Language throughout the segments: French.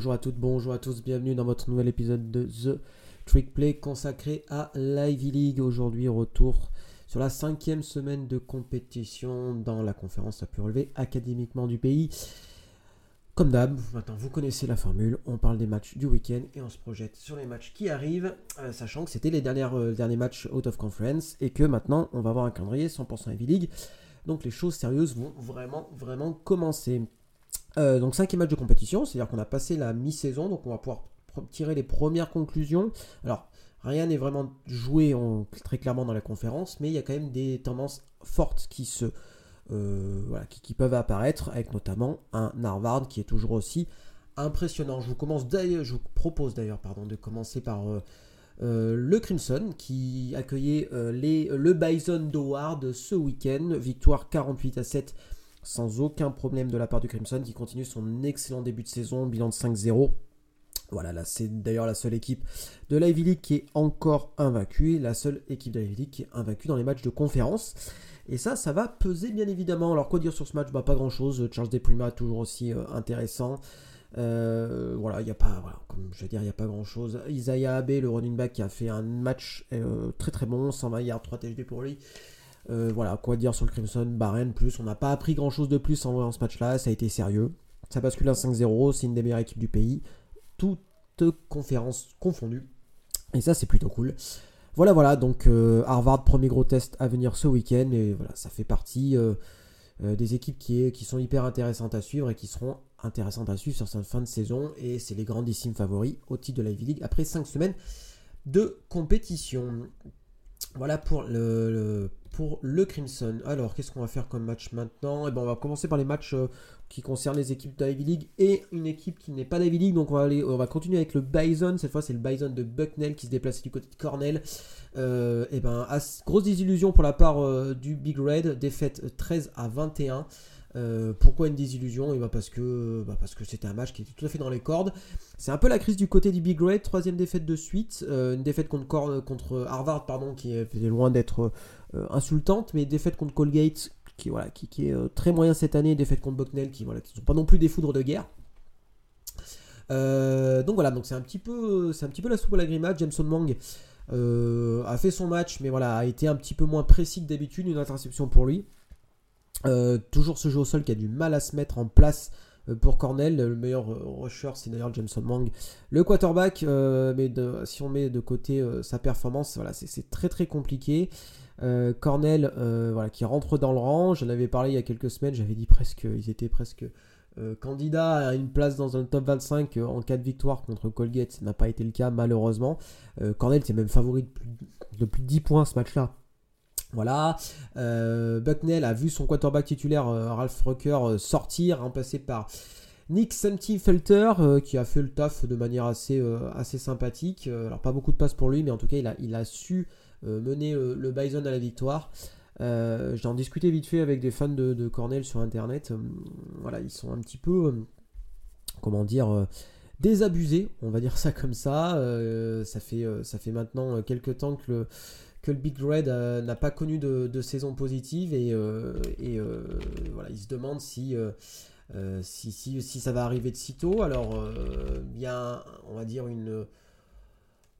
Bonjour à toutes, bonjour à tous, bienvenue dans votre nouvel épisode de The Trick Play consacré à l'Ivy League. Aujourd'hui, retour sur la cinquième semaine de compétition dans la conférence à pu relever académiquement du pays. Comme d'hab, maintenant vous connaissez la formule, on parle des matchs du week-end et on se projette sur les matchs qui arrivent, euh, sachant que c'était les euh, derniers matchs out of conference et que maintenant on va avoir un calendrier 100% Ivy League. Donc les choses sérieuses vont vraiment, vraiment commencer. Euh, donc cinquième match de compétition, c'est-à-dire qu'on a passé la mi-saison, donc on va pouvoir tirer les premières conclusions. Alors rien n'est vraiment joué très clairement dans la conférence, mais il y a quand même des tendances fortes qui se euh, qui, peuvent apparaître, avec notamment un Harvard qui est toujours aussi impressionnant. Je vous commence je vous propose d'ailleurs pardon de commencer par euh, le Crimson qui accueillait les, le Bison d'Howard ce week-end, victoire 48 à 7 sans aucun problème de la part du Crimson qui continue son excellent début de saison, bilan de 5-0. Voilà, là c'est d'ailleurs la seule équipe de la Ivy League qui est encore invaincue, la seule équipe de la League qui est invaincue dans les matchs de conférence. Et ça, ça va peser bien évidemment. Alors quoi dire sur ce match? Bah, Pas grand chose. Charles Deprima toujours aussi euh, intéressant. Euh, voilà, il n'y a pas, comme je veux il n'y a pas grand chose. Isaiah Abe, le running back, qui a fait un match euh, très très bon, 120 yards, 3 TGD pour lui. Euh, voilà, quoi dire sur le Crimson Barren plus. On n'a pas appris grand chose de plus en voyant ce match-là. Ça a été sérieux. Ça bascule à 5-0. C'est une des meilleures équipes du pays. Toutes conférences confondues. Et ça, c'est plutôt cool. Voilà, voilà. Donc, euh, Harvard, premier gros test à venir ce week-end. Et voilà, ça fait partie euh, des équipes qui, sont hyper intéressantes à suivre et qui seront intéressantes à suivre sur cette fin de saison. Et c'est les grandissimes favoris au titre de la Ivy League après 5 semaines de compétition. Voilà pour le, pour le Crimson. Alors, qu'est-ce qu'on va faire comme match maintenant? Eh ben, on va commencer par les matchs euh, qui concernent les équipes de Ivy League et une équipe qui n'est pas d'Ivy League. Donc, on va, aller, on va continuer avec le Bison. Cette fois, c'est le Bison de Bucknell qui se déplace du côté de Cornell. euh, eh ben, grosse désillusion pour la part euh, du Big Red. Défaite 13 à 21. Euh, pourquoi une désillusion? Et parce que bah parce que c'était un match qui était tout à fait dans les cordes. C'est un peu la crise du côté du Big Red, troisième défaite de suite, une défaite contre, contre Harvard pardon qui est loin d'être insultante, mais défaite contre Colgate qui voilà qui, est très moyen cette année, défaite contre Bucknell qui voilà qui sont pas non plus des foudres de guerre. donc voilà, donc c'est un petit peu c'est un petit peu la soupe à la grimade. Jameson Mang a fait son match, mais voilà a été un petit peu moins précis que d'habitude, une interception pour lui. Euh, toujours ce jeu au sol qui a du mal à se mettre en place euh, pour Cornell. Le meilleur euh, rusher, c'est d'ailleurs Jameson Mang. Le quarterback, mais si on met de côté sa performance, voilà, c'est très très compliqué. Cornell, voilà, qui rentre dans le rang. J'en avais parlé il y a quelques semaines. J'avais dit presque, ils étaient presque candidats à une place dans un top 25 en cas de victoire contre Colgate. Ça n'a pas été le cas malheureusement. Cornell, c'est même favori de plus de 10 points ce match-là. Voilà, euh, Bucknell a vu son quarterback titulaire euh, Ralph Rucker euh, sortir, remplacé par Nick Felter qui a fait le taf de manière assez, sympathique. alors pas beaucoup de passes pour lui, mais en tout cas il a, su mener le, Bison à la victoire. J'en discutais vite fait avec des fans de, Cornell sur internet. voilà, ils sont un petit peu, comment dire, désabusés, on va dire ça comme ça. ça, fait, ça fait maintenant quelques temps que le que le Big Red euh, n'a pas connu de, saison positive et, euh, euh, voilà, il se demande si, si, si, ça va arriver de sitôt. Alors, il y a, on va dire, une,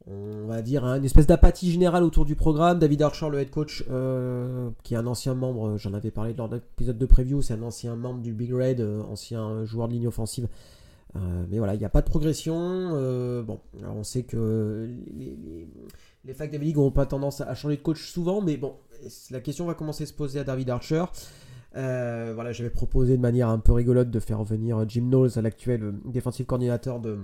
on va dire une espèce d'apathie générale autour du programme. David Archer, le head coach, qui est un ancien membre, j'en avais parlé lors d'un épisode de preview, c'est un ancien membre du Big Red, ancien joueur de ligne offensive. Mais voilà, il n'y a pas de progression. bon, on sait que les, les facs David League n'ont pas tendance à changer de coach souvent, mais bon, la question va commencer à se poser à David Archer. Euh, voilà, j'avais proposé de manière un peu rigolote de faire revenir Jim Knowles, l'actuel euh, défensif coordinateur de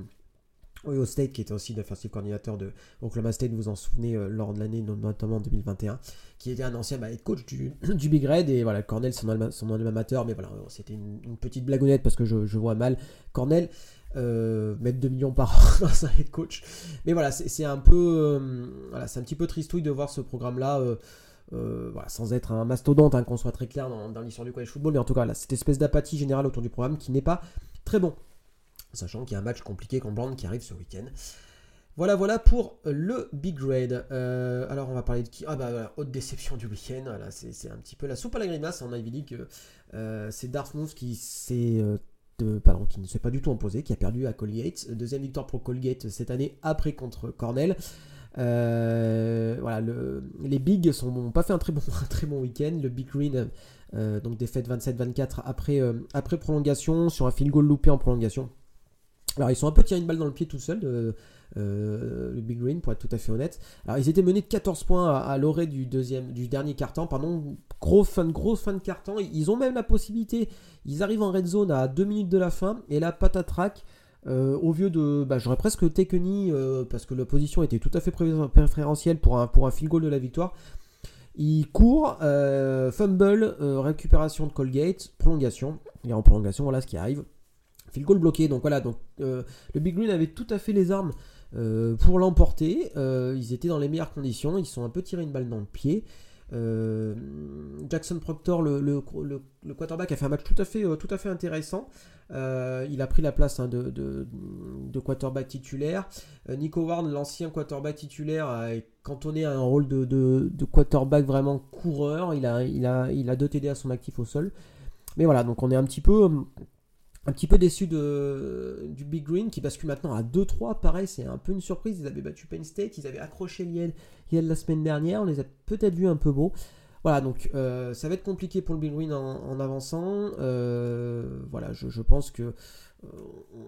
Ohio State, qui était aussi défensif coordinateur de Oklahoma State, vous en souvenez, euh, lors de l'année, notamment 2021, qui était un ancien bah, coach du, Big Red, et voilà, Cornell, son, son amateur, mais voilà, c'était une, petite blagounette parce que je, vois mal Cornell. Euh, mettre 2 millions par an dans un head coach. Mais voilà, c'est un peu, euh, c'est un petit peu tristouille de voir ce programme-là. Euh, sans être un mastodonte, hein, qu'on soit très clair dans, l'histoire du college football, mais en tout cas, là, cette espèce d'apathie générale autour du programme qui n'est pas très bon. Sachant qu'il y a un match compliqué contre Brand qui arrive ce week-end. Voilà, voilà pour le Big Red. alors, on va parler de qui? Ah, bah haute déception du week-end. C'est un petit peu la soupe à la grimace en Ivy League. c'est Dartmouth qui pardon, qui ne s'est pas du tout imposé, qui a perdu à Colgate. Deuxième victoire pour Colgate cette année, après contre Cornell. voilà, les Bigs n'ont pas fait un très bon, bon week-end. Le Big Green, donc défaite 27-24 après, après prolongation, sur un field goal loupé en prolongation. Alors ils sont un peu tirés une balle dans le pied tout seul, euh, le Big Green, pour être tout à fait honnête. Alors ils étaient menés de 14 points à, l'orée du, deuxième, du dernier carton, pardon, gros fan, gros fan de carton. Ils ont même la possibilité, ils arrivent en red zone à 2 minutes de la fin, et là patatrac, euh, au vieux de, bah, j'aurais presque Tekeni, euh, parce que l'opposition était tout à fait préférentielle pour un, pour un field goal de la victoire. Il court, fumble, récupération de Colgate, prolongation. Et en prolongation, voilà ce qui arrive le goal bloqué. Donc voilà, donc, euh, le Big Green avait tout à fait les armes euh, pour l'emporter. Euh, ils étaient dans les meilleures conditions. Ils sont un peu tirés une balle dans le pied. Jackson Proctor, le, le, quarterback, a fait un match tout à fait, tout à fait intéressant. il a pris la place hein, de, quarterback titulaire. Nico Ward, l'ancien quarterback titulaire, a cantonné à un rôle de, quarterback vraiment coureur. Il a, il, a, il a deux TD à son actif au sol. Mais voilà, donc on est un petit peu un petit peu déçu de, du Big Green qui bascule maintenant à 2-3. Pareil, c'est un peu une surprise. Ils avaient battu Penn State, ils avaient accroché Yale, la semaine dernière. On les a peut-être vus un peu beaux. Voilà, donc euh, ça va être compliqué pour le Big Green en, avançant. Euh, voilà, je, pense que euh,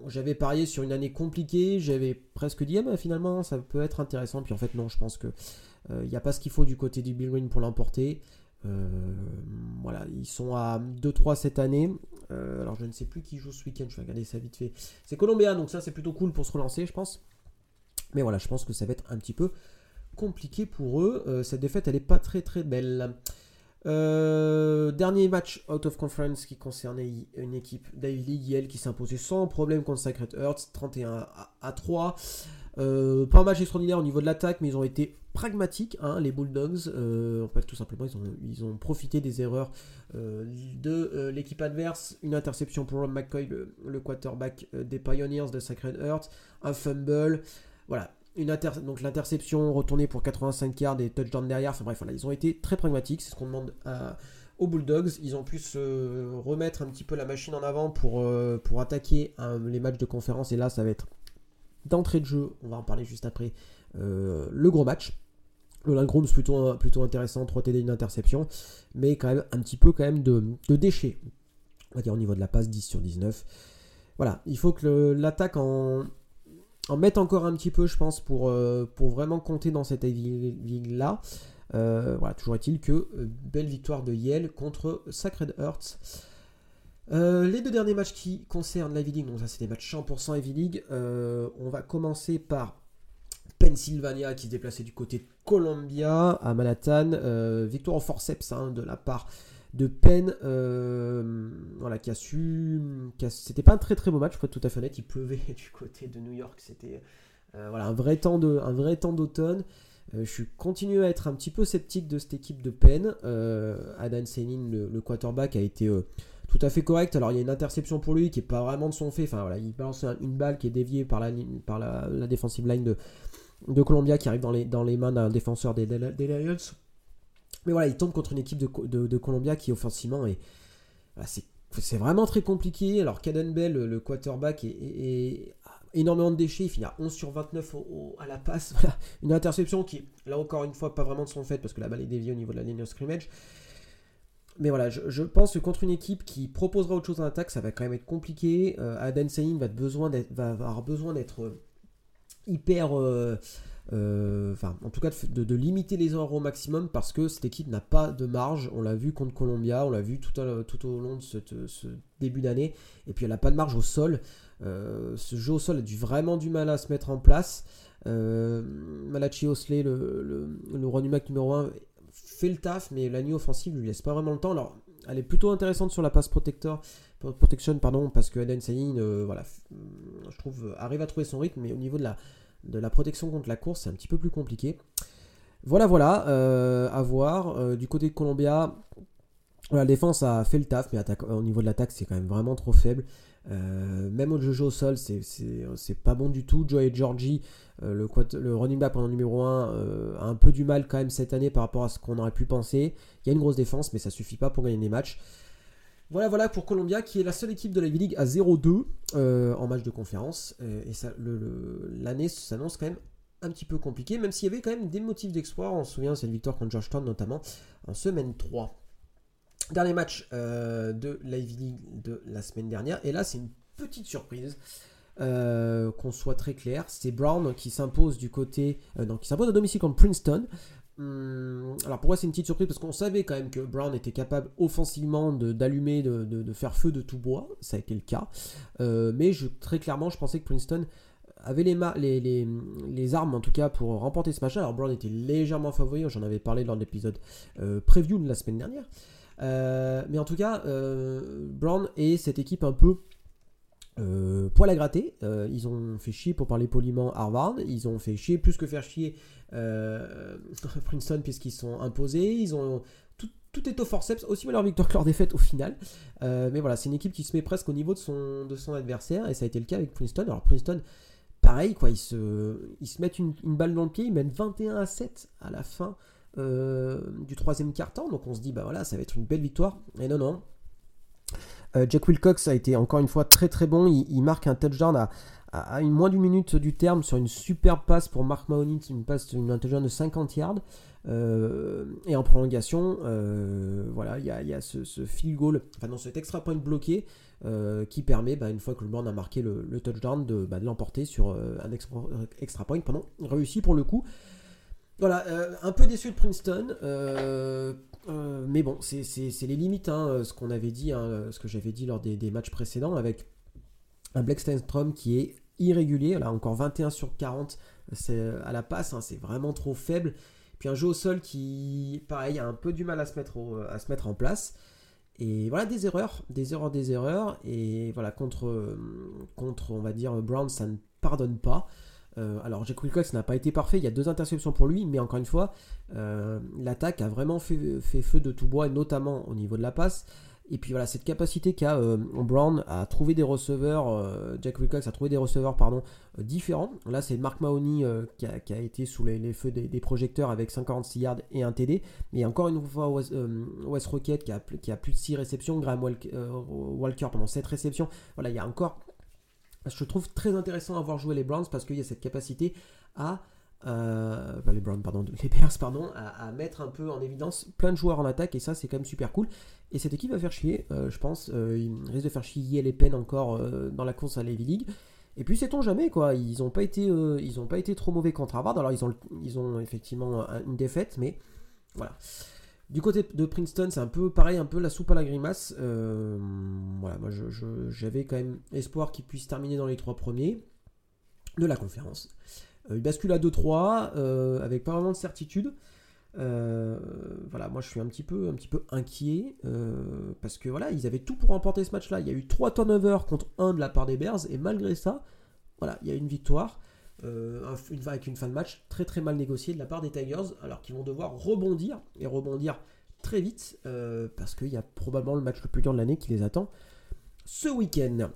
j'avais parié sur une année compliquée. J'avais presque dit, ah, bah, finalement, ça peut être intéressant. Puis en fait, non, je pense qu'il n'y a pas ce qu'il faut du côté du Big Green pour l'emporter. voilà, ils sont à 2-3 cette année. Alors je ne sais plus qui joue ce week-end, je vais regarder ça vite fait. C'est Colombia, donc ça c'est plutôt cool pour se relancer, je pense. Mais voilà, je pense que ça va être un petit peu compliqué pour eux. Euh, cette défaite, elle n'est pas très très belle. Euh, dernier match out of conference qui concernait une équipe d'Ivy League, qui s'imposait sans problème contre Sacred Hearts, 31 à 3. Euh, pas un match extraordinaire au niveau de l'attaque, mais ils ont été pragmatiques, hein, les Bulldogs. Euh, en fait, tout simplement, ils ont, profité des erreurs euh, de l'équipe adverse. Une interception pour Ron McCoy, le, quarterback des Pioneers de Sacred Heart. Un fumble. Voilà. Donc l'interception retournée pour 85 yards et touchdown derrière. Enfin bref, voilà, ils ont été très pragmatiques. C'est ce qu'on demande aux Bulldogs. Ils ont pu se remettre un petit peu la machine en avant pour, pour attaquer les matchs de conférence. Et là, ça va être d'entrée de jeu, on va en parler juste après, euh, le gros match. Le Lingrooms plutôt, plutôt intéressant, 3 TD, une interception, mais quand même un petit peu quand même de, déchets. On va dire au niveau de la passe, 10 sur 19. Voilà, il faut que l'attaque en, mette encore un petit peu, je pense, pour, euh, vraiment compter dans cette League-là. Euh, voilà, toujours est-il que belle victoire de Yale contre Sacred Hearts. Euh, les deux derniers matchs qui concernent l'Ivy League, donc ça c'est des matchs 100% Ivy League. Euh, on va commencer par Pennsylvania qui se déplaçait du côté de Columbia à Manhattan. Euh, victoire au forceps hein, de la part de Penn, voilà, qui a su. C'était pas un très très beau match, pour être tout à fait honnête. Il pleuvait du côté de New York. C'était un vrai temps d'automne. je suis continué à être un petit peu sceptique de cette équipe de Penn. Adam Senin, le, quarterback, a été tout à fait correct. Alors il y a une interception pour lui qui est pas vraiment de son fait. Enfin voilà, il balance une balle qui est déviée par la, defensive line de, de Columbia qui arrive dans les, mains d'un défenseur des, des, Lions. Mais voilà, il tombe contre une équipe de, de, Columbia qui offensivement est. c'est vraiment très compliqué. Alors Caden Bell, le, quarterback, est, énormément de déchets. Il finit à 11 sur 29 à la passe. Une interception qui, là encore une fois, pas vraiment de son fait parce que la balle est déviée au niveau de la ligne de scrimmage. Mais voilà, je, pense que contre une équipe qui proposera autre chose en attaque, ça va quand même être compliqué. Euh, Aden va, va, avoir besoin d'être euh, hyper. Euh, enfin, en tout cas, de, limiter les erreurs au maximum parce que cette équipe n'a pas de marge. On l'a vu contre Columbia, on l'a vu tout, au long de ce, début d'année. Et puis, elle n'a pas de marge au sol. ce jeu au sol a du, vraiment du mal à se mettre en place. Malachi Osley, le, le, le running back numéro 1, fait le taf, mais la nuit offensive lui laisse pas vraiment le temps. Alors, elle est plutôt intéressante sur la passe protector, protection, pardon, parce que Aden Sayin, euh, voilà, je trouve, arrive à trouver son rythme, mais au niveau de la, de la protection contre la course, c'est un petit peu plus compliqué. Voilà, voilà, euh, à voir. Euh, du côté de Columbia, la défense a fait le taf, mais au niveau de l'attaque, c'est quand même vraiment trop faible. Même au jeu au sol, c'est pas bon du tout. Joe et Georgie euh, le, running back pendant numéro 1 euh, a un peu du mal quand même cette année par rapport à ce qu'on aurait pu penser. Il y a une grosse défense, mais ça suffit pas pour gagner des matchs. Voilà, voilà pour Columbia, qui est la seule équipe de la V-League à 0-2 en match de conférence. et l'année s'annonce quand même un petit peu compliquée, même s'il y avait quand même des motifs d'exploit. On se souvient cette victoire contre Georgetown notamment en semaine 3. Dernier match de la V-League de la semaine dernière. Et là, c'est une petite surprise. Euh, qu'on soit très clair, c'est Brown qui s'impose du côté, euh, qui s'impose à domicile contre Princeton. Hum, alors pourquoi c'est une petite surprise? Parce qu'on savait quand même que Brown était capable offensivement d'allumer, de, faire feu de tout bois, ça a été le cas. Euh, mais je, très clairement, je pensais que Princeton avait les, les, les, armes en tout cas pour remporter ce match. Alors Brown était légèrement favori, j'en avais parlé lors de l'épisode preview de la semaine dernière. Mais en tout cas, Brown et cette équipe un peu euh, poil à gratter. Euh, ils ont fait chier, pour parler poliment, Harvard. Ils ont fait chier plus que faire chier euh, Princeton puisqu'ils sont imposés. Ils ont tout, est au forceps, aussi mal leur victoire que leur défaite au final. mais voilà, c'est une équipe qui se met presque au niveau de son, adversaire et ça a été le cas avec Princeton. Alors Princeton, pareil, quoi, ils se, ils se mettent une, balle dans le pied, ils mènent 21 à 7 à la fin du troisième quart-temps. Donc on se dit, bah voilà, ça va être une belle victoire. Et non, non, euh, Jack Wilcox a été encore une fois très très bon. Il, marque un touchdown à, une moins d'une minute du terme sur une superbe passe pour Mark Mahoney, une passe, une, un touchdown de 50 yards. Euh, et en prolongation, euh, voilà, il y a, ce, field goal, enfin non, cet extra point bloqué qui permet, bah, une fois que le band a marqué le, touchdown, de, bah, de l'emporter sur un extra, extra, point. Pardon, réussi pour le coup. Voilà, un peu déçu de Princeton. Euh, mais bon, c'est les limites, hein, euh, ce qu'on avait dit, hein, euh, ce que j'avais dit lors des, matchs précédents, avec un Black Stenstrom qui est irrégulier, là encore 21 sur 40 à la passe, hein, c'est vraiment trop faible. Puis un jeu au sol qui, pareil, a un peu du mal à se mettre, à se mettre en place. Et voilà, des erreurs, des erreurs, des erreurs. Et voilà, contre, contre on va dire, Brown, ça ne pardonne pas. Euh, alors Jack Wilcox n'a pas été parfait, il y a deux interceptions pour lui, mais encore une fois, euh, l'attaque a vraiment fait, feu de tout bois, notamment au niveau de la passe. Et puis voilà, cette capacité qu'a euh, Brown à trouver des receveurs, Jack Wilcox a trouvé des receveurs pardon, différents. Là, c'est Mark Mahoney qui a, été sous les, feux des, projecteurs avec 56 yards et un TD. Mais encore une fois, West, Rocket qui a, plus de 6 réceptions, Graham Walker pendant 7 réceptions. Voilà, il y a encore je trouve très intéressant à voir jouer les Browns parce qu'il y a cette capacité à. Euh, les Browns, pardon, les Bears, pardon, à, mettre un peu en évidence plein de joueurs en attaque et ça c'est quand même super cool. Et cette équipe va faire chier, euh, je pense. Euh, il risque de faire chier les peines encore dans la course à la League. Et puis sait-on jamais quoi, ils n'ont pas été, ils pas été trop mauvais contre Harvard. Alors ils ont, ils ont effectivement une défaite, mais voilà. Du côté de Princeton, c'est un peu pareil, un peu la soupe à la grimace. Euh, voilà, moi j'avais quand même espoir qu'ils puissent terminer dans les trois premiers de la conférence. Euh, il bascule à 2-3 euh, avec pas vraiment de certitude. voilà, moi je suis un petit peu, un petit peu inquiet parce que voilà, ils avaient tout pour remporter ce match-là. Il y a eu 3 turnovers contre 1 de la part des Bears et malgré ça, voilà, il y a une victoire. Euh, avec une fin de match très très mal négociée de la part des Tigers, alors qu'ils vont devoir rebondir et rebondir très vite euh, parce qu'il y a probablement le match le plus dur de l'année qui les attend ce week-end.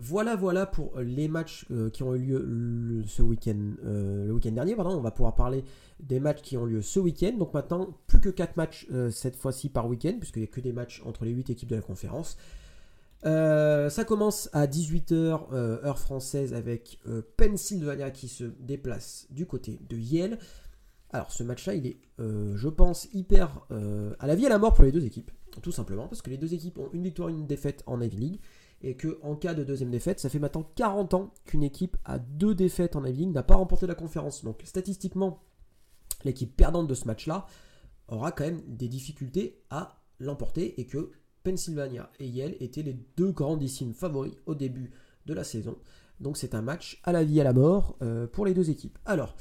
Voilà, voilà pour les matchs euh, qui ont eu lieu ce week-end, le week-end dernier. On va pouvoir parler des matchs qui ont lieu ce week-end. Donc maintenant, plus que 4 matchs cette fois-ci par week-end, puisqu'il n'y a que des matchs entre les 8 équipes de la conférence. Euh, ça commence à 18h euh, heure française avec euh, Pennsylvania qui se déplace du côté de Yale. Alors ce match-là, il est, je pense, hyper à la vie et à la mort pour les deux équipes, tout simplement parce que les deux équipes ont une victoire et une défaite en Ivy League et que en cas de deuxième défaite, ça fait maintenant 40 ans qu'une équipe a deux défaites en Ivy League n'a pas remporté la conférence. Donc statistiquement, l'équipe perdante de ce match-là aura quand même des difficultés à l'emporter et que Pennsylvania et Yale étaient les deux grandissimes favoris au début de la saison. Donc c'est un match à la vie à la mort euh, pour les deux équipes. Alors,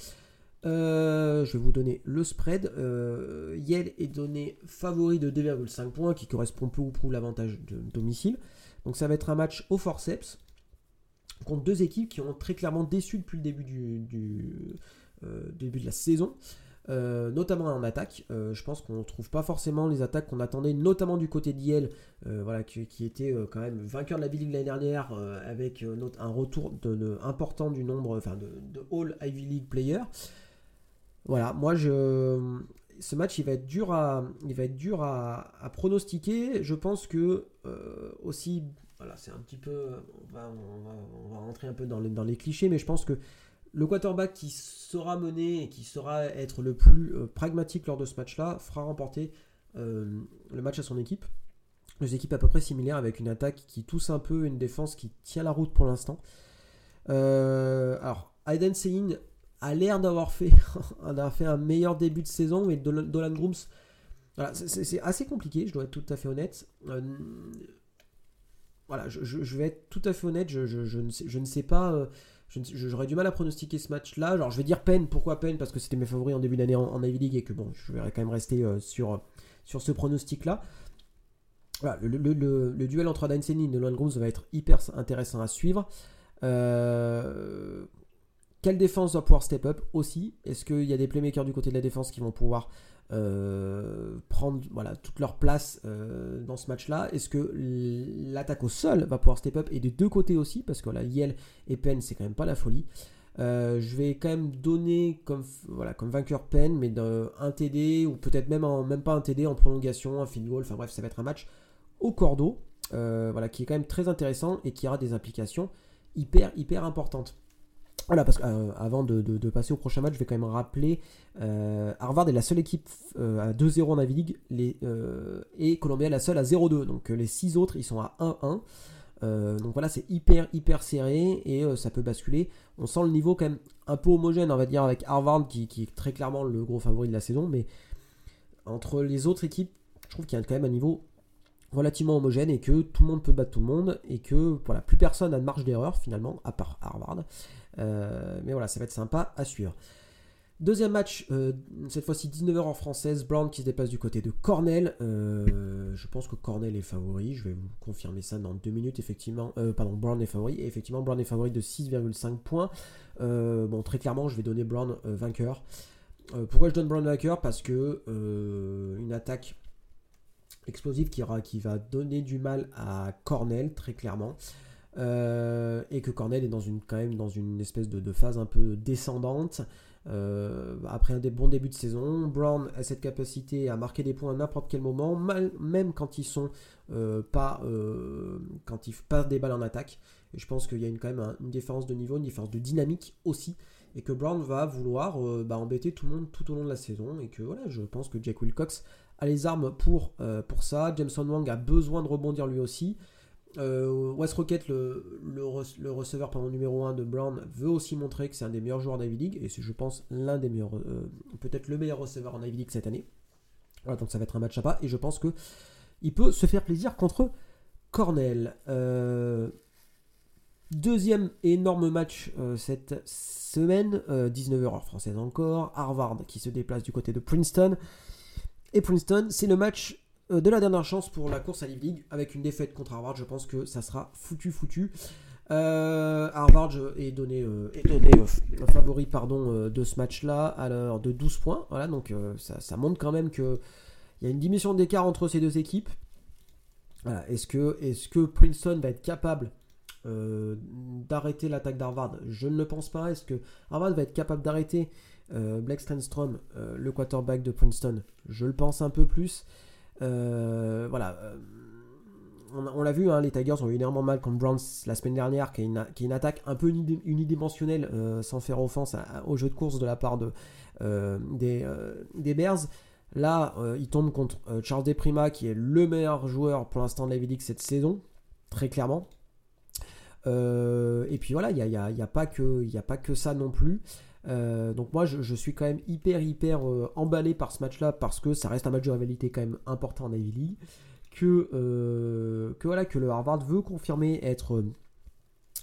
euh, je vais vous donner le spread. Euh, Yale est donné favori de 2,5 points, qui correspond peu ou prou l'avantage de domicile. Donc ça va être un match au forceps contre deux équipes qui ont très clairement déçu depuis le début du début de la saison. Euh, notamment en attaque. Euh, je pense qu'on ne trouve pas forcément les attaques qu'on attendait, notamment du côté d'IL, euh, voilà, qui, était quand même vainqueur de la B-League l'année dernière, avec un retour de, important du nombre enfin de, All Ivy League players. Voilà, moi je. ce match, il va être dur à, il va être dur à, pronostiquer. Je pense que aussi, voilà, c'est un petit peu, on va, on rentrer un peu dans les clichés, mais je pense que le quarterback qui sera mené et qui sera être le plus pragmatique lors de ce match-là fera remporter le match à son équipe. Deux équipes à peu près similaires avec une attaque qui tousse un peu, une défense qui tient la route pour l'instant. alors, Aiden Sein a l'air d'avoir fait, fait un meilleur début de saison, mais Dolan Grooms, c'est assez compliqué, je dois être tout à fait honnête. Euh, voilà, je, vais être tout à fait honnête, je, ne, sais, pas, euh, j'aurais du mal à pronostiquer ce match-là. Alors je vais dire peine, pourquoi peine? Parce que c'était mes favoris en début d'année en, Ivy League et que bon, je vais quand même rester euh, sur, sur ce pronostic-là. Voilà, le, duel entre Dainsen et Dolan Grooms va être hyper intéressant à suivre. Euh, quelle défense va pouvoir step up aussi? Est-ce qu'il y a des playmakers du côté de la défense qui vont pouvoir euh, prendre voilà, toute leur place euh, dans ce match-là Est-ce que l'attaque au sol va pouvoir step up? Et des deux côtés aussi, parce que là, et Penn, c'est quand même pas la folie. Euh, je vais quand même donner comme, voilà, comme vainqueur Penn, mais un TD, ou peut-être même, même pas un TD en prolongation, un field goal. Enfin bref, ça va être un match au cordeau, voilà, qui est quand même très intéressant et qui aura des implications hyper, hyper importantes. Voilà, parce qu'avant euh, de, passer au prochain match, je vais quand même rappeler euh, Harvard est la seule équipe euh, à 2-0 en Ivy League les, et Columbia est la seule à 0-2. Donc les 6 autres, ils sont à 1-1. donc voilà, c'est hyper hyper serré et ça peut basculer. On sent le niveau quand même un peu homogène, on va dire, avec Harvard qui, qui, est très clairement le gros favori de la saison. Mais entre les autres équipes, je trouve qu'il y a quand même un niveau relativement homogène et que tout le monde peut battre tout le monde et que voilà, plus personne n'a de marge d'erreur finalement, à part Harvard. Euh, mais voilà, ça va être sympa à suivre. Deuxième match, euh, cette fois-ci 19h en française, Brown qui se déplace du côté de Cornell. Euh, je pense que Cornell est favori, je vais vous confirmer ça dans deux minutes, effectivement. pardon, Brown est favori, et effectivement, Brown est favori de 6,5 points. bon, très clairement, je vais donner Brown vainqueur. pourquoi je donne Brown vainqueur? Parce que une attaque explosive qui, qui va donner du mal à Cornell, très clairement. Euh, et que Cornell est dans une, quand même dans une espèce de, phase un peu descendante. Euh, après un des bons débuts de saison, Brown a cette capacité à marquer des points à n'importe quel moment, même quand ils sont euh, pas quand ils passent des balles en attaque. Et je pense qu'il y a quand même une différence de niveau, une différence de dynamique aussi, et que Brown va vouloir bah, embêter tout le monde tout au long de la saison. Et que voilà, je pense que Jack Wilcox a les armes pour, pour ça. Jameson Wang a besoin de rebondir lui aussi. Euh, West Rocket, le, receveur numéro 1 de Brown, veut aussi montrer que c'est un des meilleurs joueurs d'Ivy League et c'est, je pense, l'un des meilleurs, euh, peut-être le meilleur receveur en Ivy League cette année. Voilà, donc ça va être un match sympa et je pense que il peut se faire plaisir contre Cornell. Euh, deuxième énorme match cette semaine, 19h heure française encore. Harvard qui se déplace du côté de Princeton. Et Princeton, c'est le match euh, de la dernière chance pour la course à l'Ivy League avec une défaite contre Harvard. Je pense que ça sera foutu, foutu. Euh, Harvard est donné, euh, favori pardon, de ce match-là à l'heure de 12 points. Voilà, donc ça, montre quand même qu'il y a une dimension d'écart entre ces deux équipes. Est-ce que, Princeton va être capable d'arrêter l'attaque d'Harvard? Je ne le pense pas. Est-ce que Harvard va être capable d'arrêter Blake Stenstrom, le quarterback de Princeton? Je le pense un peu plus. Euh, voilà. Euh, on, l'a vu, hein, les Tigers ont eu énormément mal contre Browns la semaine dernière, qui est une, attaque un peu unidimensionnelle, euh, sans faire offense au jeu de course de la part de, des, Bears. Là, il tombe contre Charles Deprima, qui est le meilleur joueur pour l'instant de la League cette saison, très clairement. et puis voilà, il n'y a pas que ça non plus. Euh, donc moi je, suis quand même hyper hyper euh, emballé par ce match là parce que ça reste un match de rivalité quand même important en Ivy League que, euh, que voilà que le Harvard veut confirmer être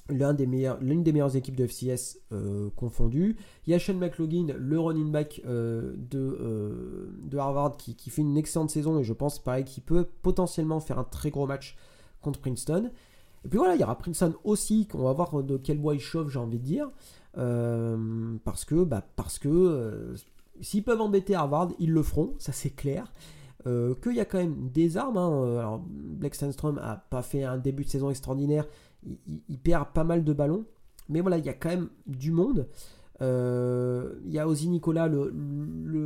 l'un des meilleurs, l'une des meilleures équipes de FCS confondues. Il y a Sean McLaughlin, le running back de, de Harvard qui, qui, fait une excellente saison et je pense pareil qu'il peut potentiellement faire un très gros match contre Princeton. Et puis voilà, il y aura Princeton aussi, on va voir de quel bois il chauffe, j'ai envie de dire. Euh, parce que, bah, parce que euh, s'ils peuvent embêter Harvard, ils le feront, ça c'est clair. Euh, qu'il y a quand même des armes. Hein. Alors, Blake Sandstrom a pas fait un début de saison extraordinaire, il, perd pas mal de ballons, mais voilà, il y a quand même du monde. Il y a aussi Nicolas, le,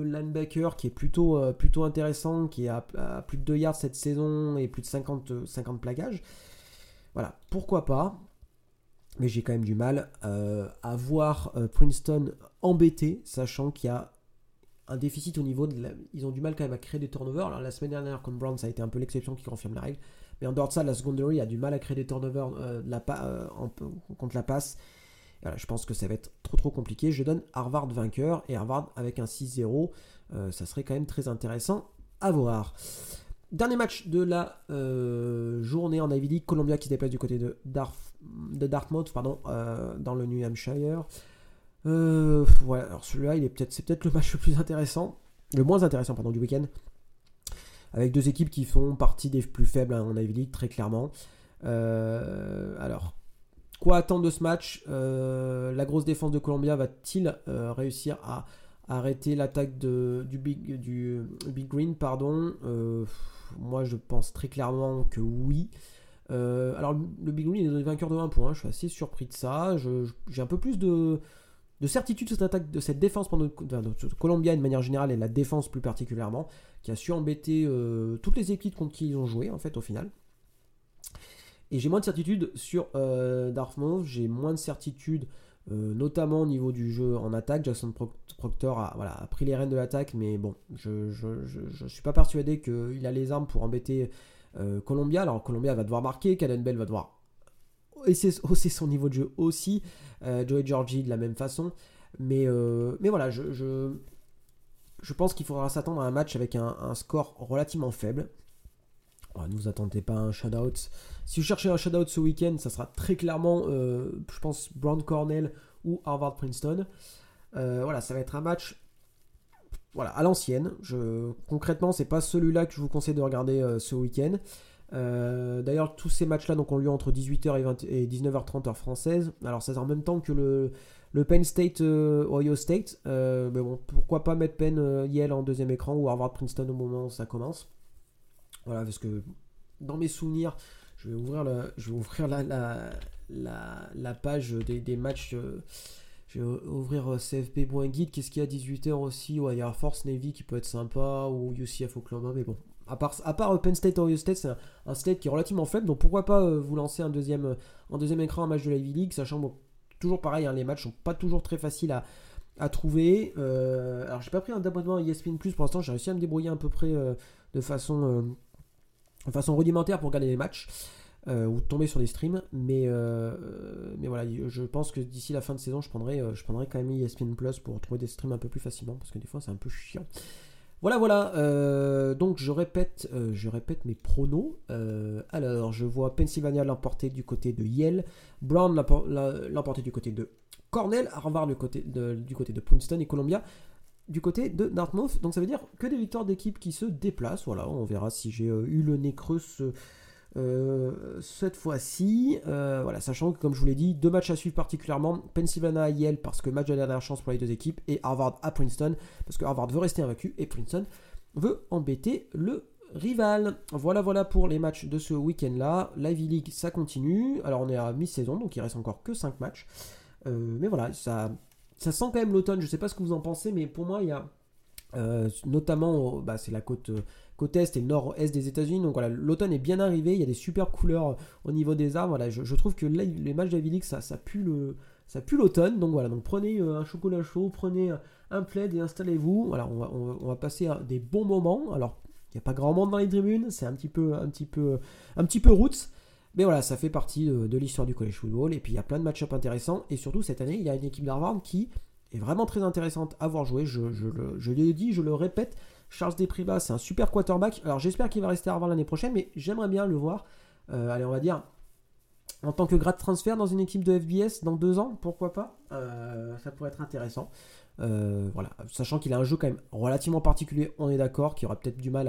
linebacker, qui est plutôt, plutôt intéressant, qui a, plus de 2 yards cette saison et plus de 50, 50 plaquages. Voilà, pourquoi pas mais j'ai quand même du mal à voir Princeton embêté, sachant qu'il y a un déficit au niveau de Ils ont du mal quand même à créer des turnovers. Alors la semaine dernière contre Brown, ça a été un peu l'exception qui confirme la règle. Mais en dehors de ça, la secondary a du mal à créer des turnovers euh, la euh, contre la passe. je pense que ça va être trop trop compliqué. Je donne Harvard vainqueur et Harvard avec un 6-0. Euh, ça serait quand même très intéressant à voir. Dernier match de la journée en Ivy League, Columbia qui se déplace du côté de, de Dartmouth pardon, dans le New Hampshire. Euh, alors celui-là, il est peut-être, c'est peut-être le match le plus intéressant, le moins intéressant pardon du week-end, avec deux équipes qui font partie des plus faibles hein, en Ivy League très clairement. Euh, alors, quoi attendre de ce match? Euh, La grosse défense de Columbia va-t-il réussir à arrêter l'attaque du Big, du Big Green? Pardon Moi, je pense très clairement que oui. Alors, le Big est vainqueur de 1 point. Je suis assez surpris de ça. j'ai un peu plus de, de certitude cette attaque, de cette défense pendant de Colombia de manière générale et la défense plus particulièrement, qui a su embêter euh, toutes les équipes contre qui ils ont joué en fait au final. Et j'ai moins de certitude sur euh, Dartmouth, j'ai moins de certitude euh, notamment au niveau du jeu en attaque. Jackson Proctor a, a pris les rênes de l'attaque, mais bon, je ne suis pas persuadé qu'il a les armes pour embêter Colombia. Alors Colombia va devoir marquer, Caden Bell va devoir hausser son niveau de jeu aussi. Euh, Joey Georgie de la même façon. Mais, euh, voilà, je, pense qu'il faudra s'attendre à un match avec un, score relativement faible. ne vous attendez pas à un shutout. Si vous cherchez un shutout ce week-end, ça sera très clairement, euh, je pense, Brown Cornell ou Harvard Princeton. voilà, ça va être un match voilà, à l'ancienne. Je, concrètement, c'est pas celui-là que je vous conseille de regarder ce week-end. Euh, d'ailleurs, tous ces matchs-là donc, ont lieu entre 18h et, 19h30 heure française. Alors, c'est en même temps que le, Penn State euh, Ohio State. Euh, mais bon, pourquoi pas mettre Penn Yale en deuxième écran ou Harvard Princeton au moment où ça commence. Voilà, parce que dans mes souvenirs, je vais ouvrir la, la, page des matchs. Je vais ouvrir CFP.guide. Qu'est-ce qu'il y a à 18h aussi? Ouais, il y a Force Navy qui peut être sympa ou UCF Oklahoma, mais bon, à part, à part Penn State Ohio State, c'est un, state qui est relativement faible. Donc pourquoi pas euh, vous lancer un deuxième, euh, deuxième écran, un match de la Ivy League, sachant bon, toujours pareil, hein, les matchs sont pas toujours très faciles à, à trouver. Euh, alors j'ai pas pris un abonnement ESPN Plus pour l'instant, j'ai réussi à me débrouiller à peu près de façon, façon rudimentaire pour regarder les matchs. Ou tomber sur des streams, mais, mais voilà, je pense que d'ici la fin de saison, je prendrai, je prendrai quand même ESPN Plus pour trouver des streams un peu plus facilement, parce que des fois c'est un peu chiant. Voilà, voilà. Euh, donc je répète, euh, je répète mes pronos. Euh, alors, je vois Pennsylvania l'emporter du côté de Yale, Brown l'emporter du côté de Cornell, Harvard du côté de, du côté de Princeton et Columbia du côté de Dartmouth. Donc ça veut dire que des victoires d'équipes qui se déplacent. Voilà, on verra si j'ai eu le nez creux ce, euh, cette fois-ci, euh, voilà, sachant que comme je vous l'ai dit, deux matchs à suivre particulièrement, Pennsylvania à Yale parce que match de la dernière chance pour les deux équipes, et Harvard à Princeton parce que Harvard veut rester invaincu et Princeton veut embêter le rival. Voilà, voilà pour les matchs de ce week-end-là. L'Ivy League, ça continue. Alors on est à mi-saison, donc il reste encore que 5 matchs. Euh, mais voilà, ça, ça sent quand même l'automne. Je sais pas ce que vous en pensez, mais pour moi, il y a notamment, bah, c'est la côte côte est et nord-est des États-Unis. Donc voilà, l'automne est bien arrivé, il y a des superbes couleurs au niveau des arbres. Voilà, je, trouve que les matchs League, ça, pue le, l'automne. Donc voilà, donc prenez euh, un chocolat chaud, prenez un plaid et installez-vous. Voilà, on va, passer des bons moments. Alors, il n'y a pas grand monde dans les tribunes, c'est un petit peu, un petit peu, un petit peu roots. Mais voilà, ça fait partie de, l'histoire du college football. Et puis il y a plein de match-ups intéressants. Et surtout cette année, il y a une équipe d'Harvard qui est vraiment très intéressante à voir jouer. Je, je, je je le répète, Charles Despribas, c'est un super quarterback. Alors j'espère qu'il va rester à l'année prochaine, mais j'aimerais bien le voir. Euh, allez, on va dire en tant que grade transfert dans une équipe de FBS dans deux ans, pourquoi pas? Euh, Ça pourrait être intéressant. Euh, voilà, sachant qu'il a un jeu quand même relativement particulier, on est d'accord, qui aura peut-être du mal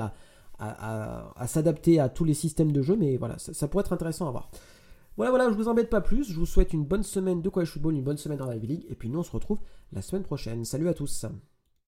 à, s'adapter à tous les systèmes de jeu, mais voilà, ça, pourrait être intéressant à voir. Voilà, voilà, je vous embête pas plus. Je vous souhaite une bonne semaine de college football, une bonne semaine dans la League, et puis nous on se retrouve la semaine prochaine. Salut à tous.